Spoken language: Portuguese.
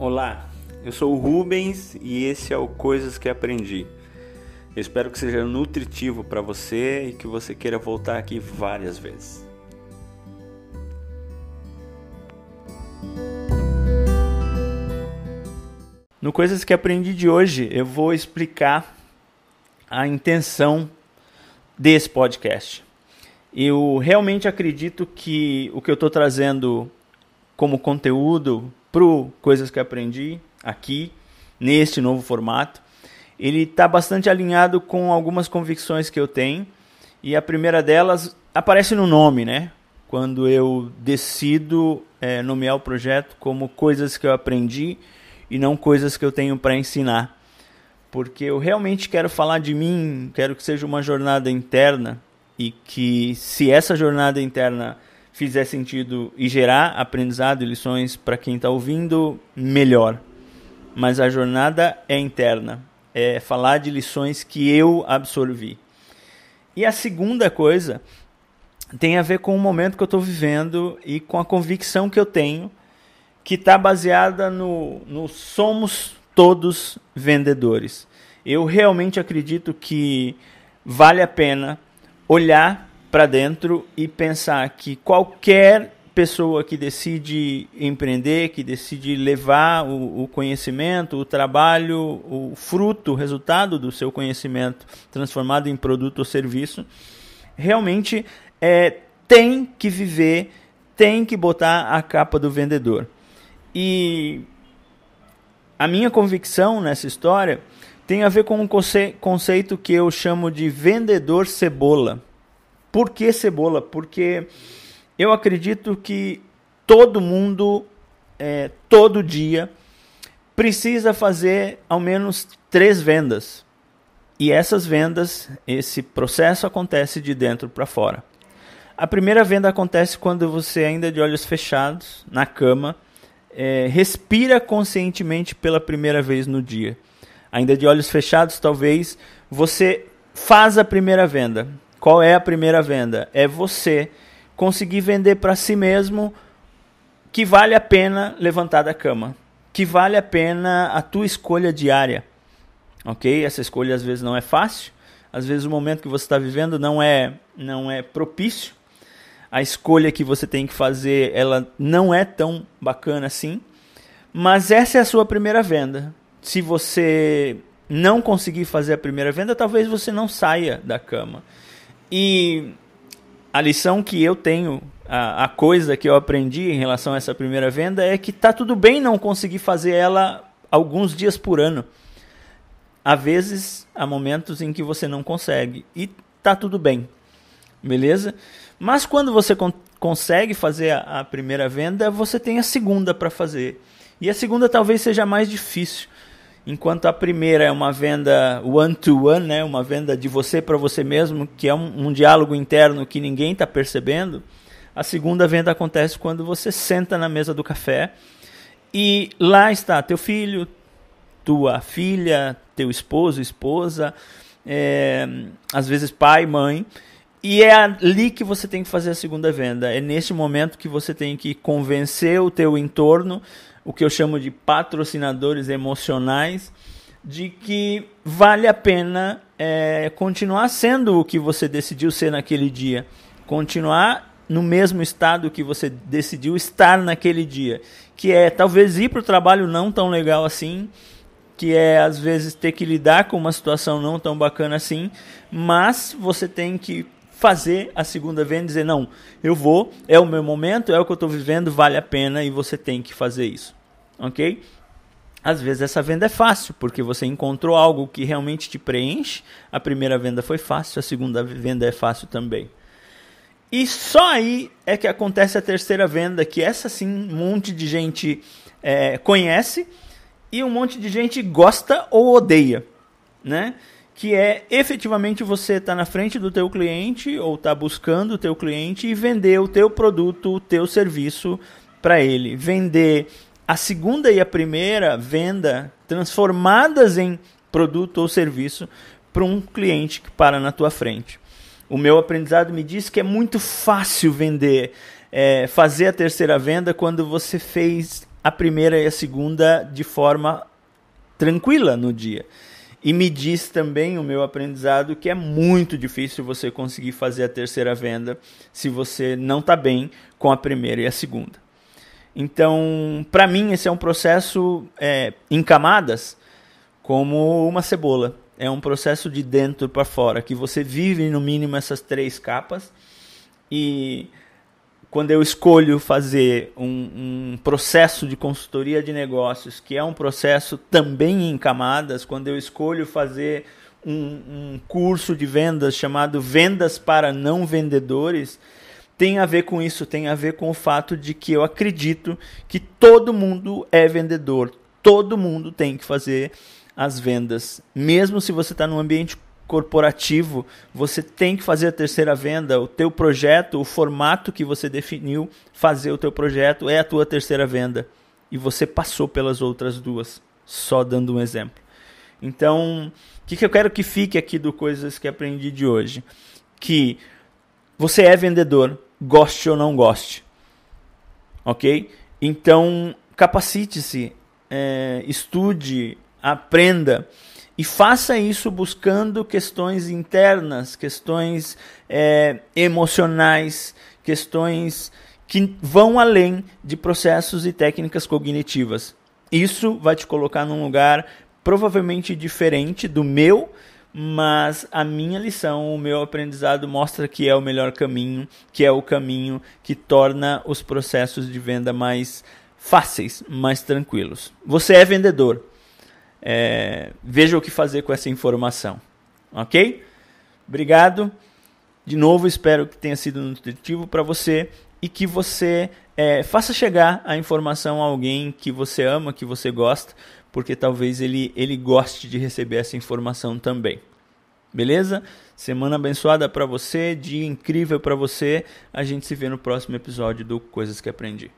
Olá, eu sou o Rubens e esse é o Coisas que Aprendi. Eu espero que seja nutritivo para você e que você queira voltar aqui várias vezes. No Coisas que Aprendi de hoje, eu vou explicar a intenção desse podcast. Eu realmente acredito que o que eu estou trazendo como conteúdo para Coisas que Aprendi aqui, neste novo formato, ele está bastante alinhado com algumas convicções que eu tenho. E a primeira delas aparece no nome, né? Quando eu decido é, nomear o projeto como coisas que eu aprendi e não coisas que eu tenho para ensinar. Porque eu realmente quero falar de mim, quero que seja uma jornada interna e que se essa jornada interna fizer sentido e gerar aprendizado e lições para quem está ouvindo, melhor. Mas a jornada é interna, é falar de lições que eu absorvi. E a segunda coisa tem a ver com o momento que eu estou vivendo e com a convicção que eu tenho, que está baseada no, no somos todos vendedores. Eu realmente acredito que vale a pena olhar para dentro e pensar que qualquer pessoa que decide empreender, que decide levar o, o, conhecimento, o trabalho, o fruto, o resultado do seu conhecimento transformado em produto ou serviço, realmente é, tem que viver, tem que botar a capa do vendedor. E a minha convicção nessa história tem a ver com um conceito que eu chamo de vendedor cebola. Por que cebola? Porque eu acredito que todo mundo, é, todo dia, precisa fazer ao menos três vendas. E essas vendas, esse processo acontece de dentro para fora. A primeira venda acontece quando você, ainda de olhos fechados, na cama, é, respira conscientemente pela primeira vez no dia. Ainda de olhos fechados, talvez você faz a primeira venda. Qual é a primeira venda? É você conseguir vender para si mesmo que vale a pena levantar da cama, que vale a pena a tua escolha diária. Ok? Essa escolha às vezes não é fácil, às vezes o momento que você está vivendo não é não é propício. A escolha que você tem que fazer, ela não é tão bacana assim. Mas essa é a sua primeira venda. Se você não conseguir fazer a primeira venda, talvez você não saia da cama. E a lição que eu tenho, a, a, coisa que eu aprendi em relação a essa primeira venda é que tá tudo bem não conseguir fazer ela alguns dias por ano. Há vezes, há momentos em que você não consegue e tá tudo bem, beleza? Mas quando você con consegue fazer a, a primeira venda, você tem a segunda para fazer. E a segunda talvez seja mais difícil enquanto a primeira é uma venda one-to-one, né, uma venda de você para você mesmo, que é um, um diálogo interno que ninguém está percebendo, a segunda venda acontece quando você senta na mesa do café e lá está teu filho, tua filha, teu esposo, esposa, é, às vezes pai, mãe, e é ali que você tem que fazer a segunda venda. É nesse momento que você tem que convencer o teu entorno o que eu chamo de patrocinadores emocionais, de que vale a pena é, continuar sendo o que você decidiu ser naquele dia, continuar no mesmo estado que você decidiu estar naquele dia, que é talvez ir para o trabalho não tão legal assim, que é às vezes ter que lidar com uma situação não tão bacana assim, mas você tem que fazer a segunda venda e dizer: não, eu vou, é o meu momento, é o que eu estou vivendo, vale a pena e você tem que fazer isso. Ok? Às vezes essa venda é fácil, porque você encontrou algo que realmente te preenche. A primeira venda foi fácil, a segunda venda é fácil também. E só aí é que acontece a terceira venda, que essa sim um monte de gente é, conhece e um monte de gente gosta ou odeia, né? Que é efetivamente você estar tá na frente do teu cliente ou estar tá buscando o teu cliente e vender o teu produto, o teu serviço para ele. Vender a segunda e a primeira venda transformadas em produto ou serviço para um cliente que para na tua frente. O meu aprendizado me diz que é muito fácil vender, é, fazer a terceira venda quando você fez a primeira e a segunda de forma tranquila no dia. E me diz também o meu aprendizado que é muito difícil você conseguir fazer a terceira venda se você não está bem com a primeira e a segunda. Então, para mim, esse é um processo é, em camadas, como uma cebola. É um processo de dentro para fora, que você vive no mínimo essas três capas e quando eu escolho fazer um, um, processo de consultoria de negócios, que é um processo também em camadas, quando eu escolho fazer um, um curso de vendas chamado Vendas para Não Vendedores, tem a ver com isso, tem a ver com o fato de que eu acredito que todo mundo é vendedor, todo mundo tem que fazer as vendas, mesmo se você está num ambiente corporativo, você tem que fazer a terceira venda, o teu projeto, o formato que você definiu, fazer o teu projeto é a tua terceira venda. E você passou pelas outras duas, só dando um exemplo. Então, o que, que eu quero que fique aqui do coisas que aprendi de hoje, que você é vendedor, goste ou não goste, ok? Então, capacite-se, é, estude, aprenda e faça isso buscando questões internas, questões é, emocionais, questões que vão além de processos e técnicas cognitivas. Isso vai te colocar num lugar provavelmente diferente do meu, mas a minha lição, o meu aprendizado mostra que é o melhor caminho, que é o caminho que torna os processos de venda mais fáceis, mais tranquilos. Você é vendedor é, veja o que fazer com essa informação. Ok? Obrigado. De novo, espero que tenha sido nutritivo para você e que você é, faça chegar a informação a alguém que você ama, que você gosta, porque talvez ele, ele goste de receber essa informação também. Beleza? Semana abençoada para você, dia incrível para você. A gente se vê no próximo episódio do Coisas que Aprendi.